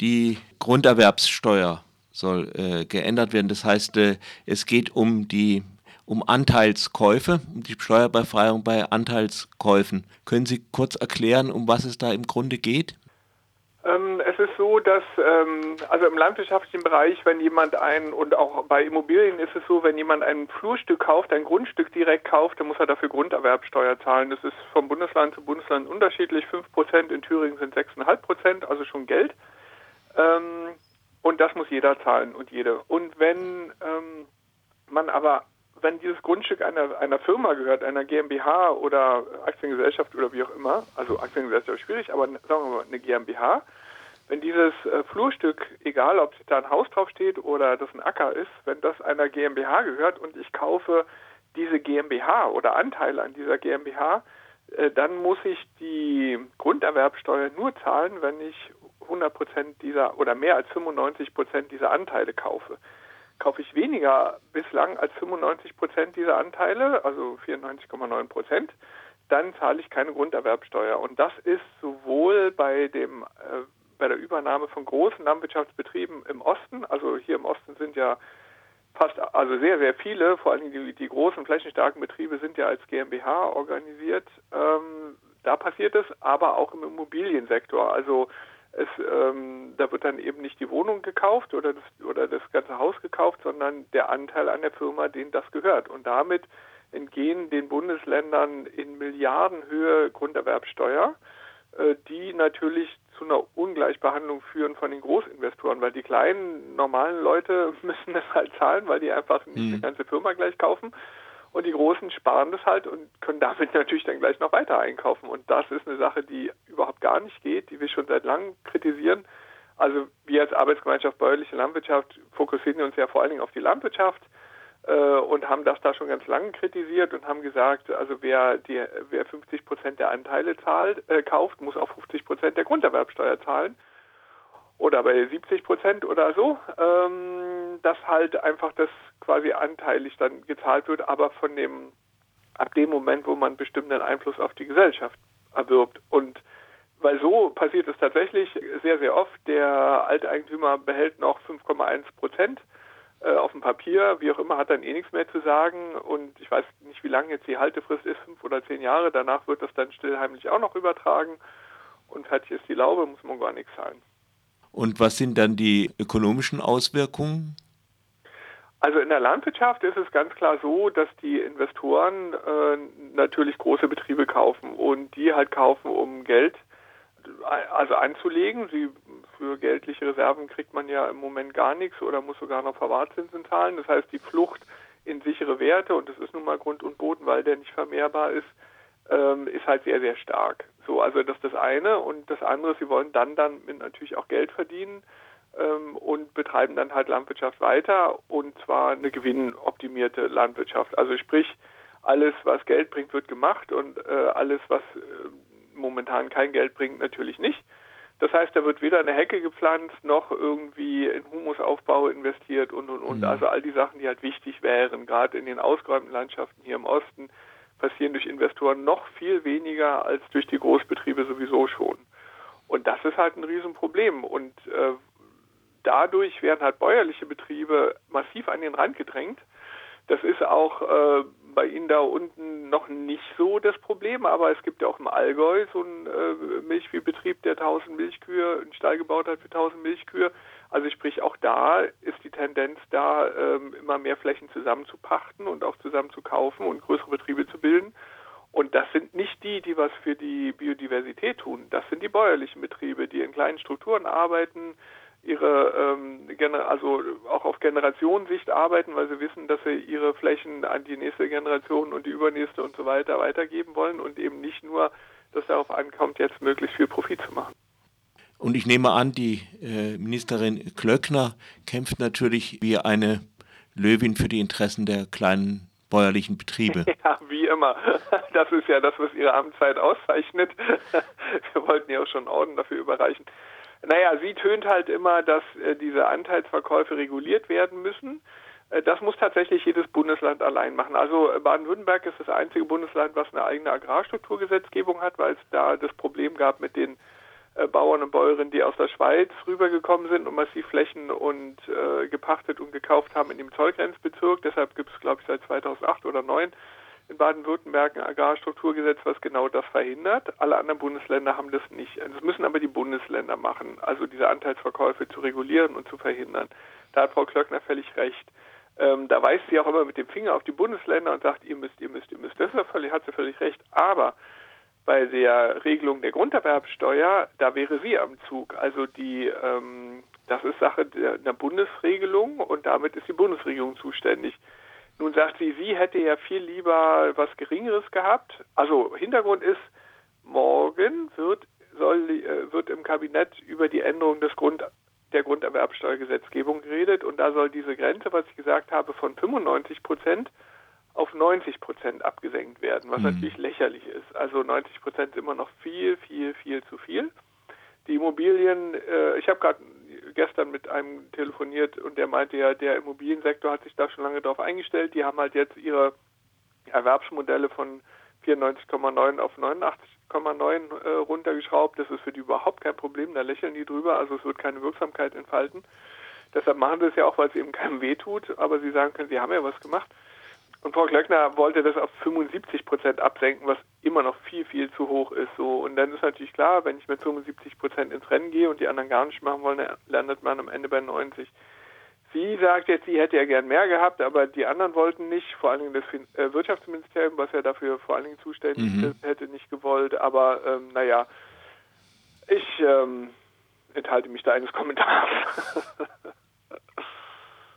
Die Grunderwerbssteuer soll äh, geändert werden. Das heißt, äh, es geht um die um Anteilskäufe, um die Steuerbefreiung bei Anteilskäufen. Können Sie kurz erklären, um was es da im Grunde geht? Ähm, es ist so, dass ähm, also im landwirtschaftlichen Bereich, wenn jemand ein und auch bei Immobilien ist es so, wenn jemand ein Flurstück kauft, ein Grundstück direkt kauft, dann muss er dafür Grunderwerbsteuer zahlen. Das ist vom Bundesland zu Bundesland unterschiedlich. 5% in Thüringen sind 6,5%, also schon Geld. Ähm, und das muss jeder zahlen und jede. Und wenn ähm, man aber wenn dieses Grundstück einer, einer Firma gehört, einer GmbH oder Aktiengesellschaft oder wie auch immer, also Aktiengesellschaft ist schwierig, aber sagen wir mal eine GmbH, wenn dieses äh, Flurstück, egal ob da ein Haus drauf steht oder das ein Acker ist, wenn das einer GmbH gehört und ich kaufe diese GmbH oder Anteile an dieser GmbH, äh, dann muss ich die Grunderwerbsteuer nur zahlen, wenn ich 100 Prozent dieser oder mehr als 95 Prozent dieser Anteile kaufe kaufe ich weniger bislang als 95 Prozent dieser Anteile, also 94,9 Prozent, dann zahle ich keine Grunderwerbsteuer. Und das ist sowohl bei dem äh, bei der Übernahme von großen Landwirtschaftsbetrieben im Osten, also hier im Osten sind ja fast, also sehr, sehr viele, vor allem die, die großen flächenstarken Betriebe sind ja als GmbH organisiert. Ähm, da passiert es, aber auch im Immobiliensektor. Also es, ähm, da wird dann eben nicht die Wohnung gekauft oder das, oder das ganze Haus gekauft, sondern der Anteil an der Firma, denen das gehört. Und damit entgehen den Bundesländern in Milliardenhöhe Grunderwerbsteuer, äh, die natürlich zu einer Ungleichbehandlung führen von den Großinvestoren, weil die kleinen, normalen Leute müssen das halt zahlen, weil die einfach nicht mhm. die ganze Firma gleich kaufen. Und die Großen sparen das halt und können damit natürlich dann gleich noch weiter einkaufen. Und das ist eine Sache, die überhaupt gar nicht geht, die wir schon seit langem kritisieren. Also wir als Arbeitsgemeinschaft Bäuerliche Landwirtschaft fokussieren uns ja vor allen Dingen auf die Landwirtschaft äh, und haben das da schon ganz lange kritisiert und haben gesagt, also wer die, wer 50 Prozent der Anteile zahlt, äh, kauft, muss auch 50 Prozent der Grunderwerbsteuer zahlen oder bei 70 Prozent oder so, ähm, dass halt einfach das quasi anteilig dann gezahlt wird, aber von dem ab dem Moment, wo man bestimmten Einfluss auf die Gesellschaft erwirbt. Und weil so passiert es tatsächlich sehr, sehr oft. Der Alteigentümer behält noch 5,1 Prozent äh, auf dem Papier, wie auch immer, hat dann eh nichts mehr zu sagen. Und ich weiß nicht, wie lange jetzt die Haltefrist ist, fünf oder zehn Jahre. Danach wird das dann stillheimlich auch noch übertragen. Und fertig ist die Laube, muss man gar nichts zahlen. Und was sind dann die ökonomischen Auswirkungen? Also in der Landwirtschaft ist es ganz klar so, dass die Investoren äh, natürlich große Betriebe kaufen und die halt kaufen, um Geld also anzulegen. Sie, für geldliche Reserven kriegt man ja im Moment gar nichts oder muss sogar noch Verwahrzinsen zahlen. Das heißt, die Flucht in sichere Werte, und das ist nun mal Grund und Boden, weil der nicht vermehrbar ist, ähm, ist halt sehr, sehr stark. So, also das ist das eine. Und das andere, sie wollen dann dann natürlich auch Geld verdienen ähm, und betreiben dann halt Landwirtschaft weiter und zwar eine gewinnoptimierte Landwirtschaft. Also sprich, alles, was Geld bringt, wird gemacht und äh, alles, was äh, momentan kein Geld bringt, natürlich nicht. Das heißt, da wird weder eine Hecke gepflanzt, noch irgendwie in Humusaufbau investiert und, und, und. Mhm. Also all die Sachen, die halt wichtig wären, gerade in den ausgeräumten Landschaften hier im Osten, passieren durch Investoren noch viel weniger als durch die Großbetriebe sowieso schon. Und das ist halt ein Riesenproblem. Und äh, dadurch werden halt bäuerliche Betriebe massiv an den Rand gedrängt. Das ist auch äh, bei Ihnen da unten noch nicht so das Problem, aber es gibt ja auch im Allgäu so einen äh, Milchviehbetrieb, der 1000 Milchkühe, einen Stall gebaut hat für 1000 Milchkühe. Also sprich, auch da ist die Tendenz da, ähm, immer mehr Flächen zusammenzupachten und auch zusammen zu kaufen und größere Betriebe zu bilden. Und das sind nicht die, die was für die Biodiversität tun. Das sind die bäuerlichen Betriebe, die in kleinen Strukturen arbeiten, ihre ähm, also auch auf Generationensicht arbeiten, weil sie wissen, dass sie ihre Flächen an die nächste Generation und die übernächste und so weiter weitergeben wollen und eben nicht nur, dass darauf ankommt, jetzt möglichst viel Profit zu machen. Und ich nehme an, die äh, Ministerin Klöckner kämpft natürlich wie eine Löwin für die Interessen der kleinen bäuerlichen Betriebe. Ja, wie immer. Das ist ja das, was ihre Amtszeit auszeichnet. Wir wollten ja auch schon Orden dafür überreichen. Naja, sie tönt halt immer, dass äh, diese Anteilsverkäufe reguliert werden müssen. Äh, das muss tatsächlich jedes Bundesland allein machen. Also äh, Baden-Württemberg ist das einzige Bundesland, was eine eigene Agrarstrukturgesetzgebung hat, weil es da das Problem gab mit den äh, Bauern und Bäuerinnen, die aus der Schweiz rübergekommen sind und massiv Flächen und äh, gepachtet und gekauft haben in dem Zollgrenzbezirk. Deshalb gibt es, glaube ich, seit 2008 oder 2009 in Baden-Württemberg ein Agrarstrukturgesetz, was genau das verhindert. Alle anderen Bundesländer haben das nicht. Das müssen aber die Bundesländer machen, also diese Anteilsverkäufe zu regulieren und zu verhindern. Da hat Frau Klöckner völlig recht. Ähm, da weist sie auch immer mit dem Finger auf die Bundesländer und sagt, ihr müsst, ihr müsst, ihr müsst. Das völlig, hat sie völlig recht. Aber bei der Regelung der Grunderwerbsteuer, da wäre sie am Zug. Also die, ähm, das ist Sache der, der Bundesregelung und damit ist die Bundesregierung zuständig. Nun sagt sie, sie hätte ja viel lieber was Geringeres gehabt. Also Hintergrund ist, morgen wird, soll, äh, wird im Kabinett über die Änderung des Grund, der Grunderwerbsteuergesetzgebung geredet und da soll diese Grenze, was ich gesagt habe, von 95 Prozent auf 90 Prozent abgesenkt werden, was mhm. natürlich lächerlich ist. Also 90 Prozent ist immer noch viel, viel, viel zu viel. Die Immobilien, äh, ich habe gerade gestern mit einem telefoniert und der meinte ja, der Immobiliensektor hat sich da schon lange darauf eingestellt. Die haben halt jetzt ihre Erwerbsmodelle von 94,9 auf 89,9 äh, runtergeschraubt. Das ist für die überhaupt kein Problem. Da lächeln die drüber. Also es wird keine Wirksamkeit entfalten. Deshalb machen sie es ja auch, weil es eben keinem wehtut. Aber sie sagen können, sie haben ja was gemacht. Und Frau Klöckner wollte das auf 75 Prozent absenken, was immer noch viel, viel zu hoch ist. So. Und dann ist natürlich klar, wenn ich mit 75 Prozent ins Rennen gehe und die anderen gar nicht machen wollen, dann landet man am Ende bei 90. Sie sagt jetzt, sie hätte ja gern mehr gehabt, aber die anderen wollten nicht, vor allen Dingen das äh, Wirtschaftsministerium, was ja dafür vor allen Dingen zuständig mhm. ist, hätte nicht gewollt. Aber ähm, naja, ich ähm, enthalte mich da eines Kommentars.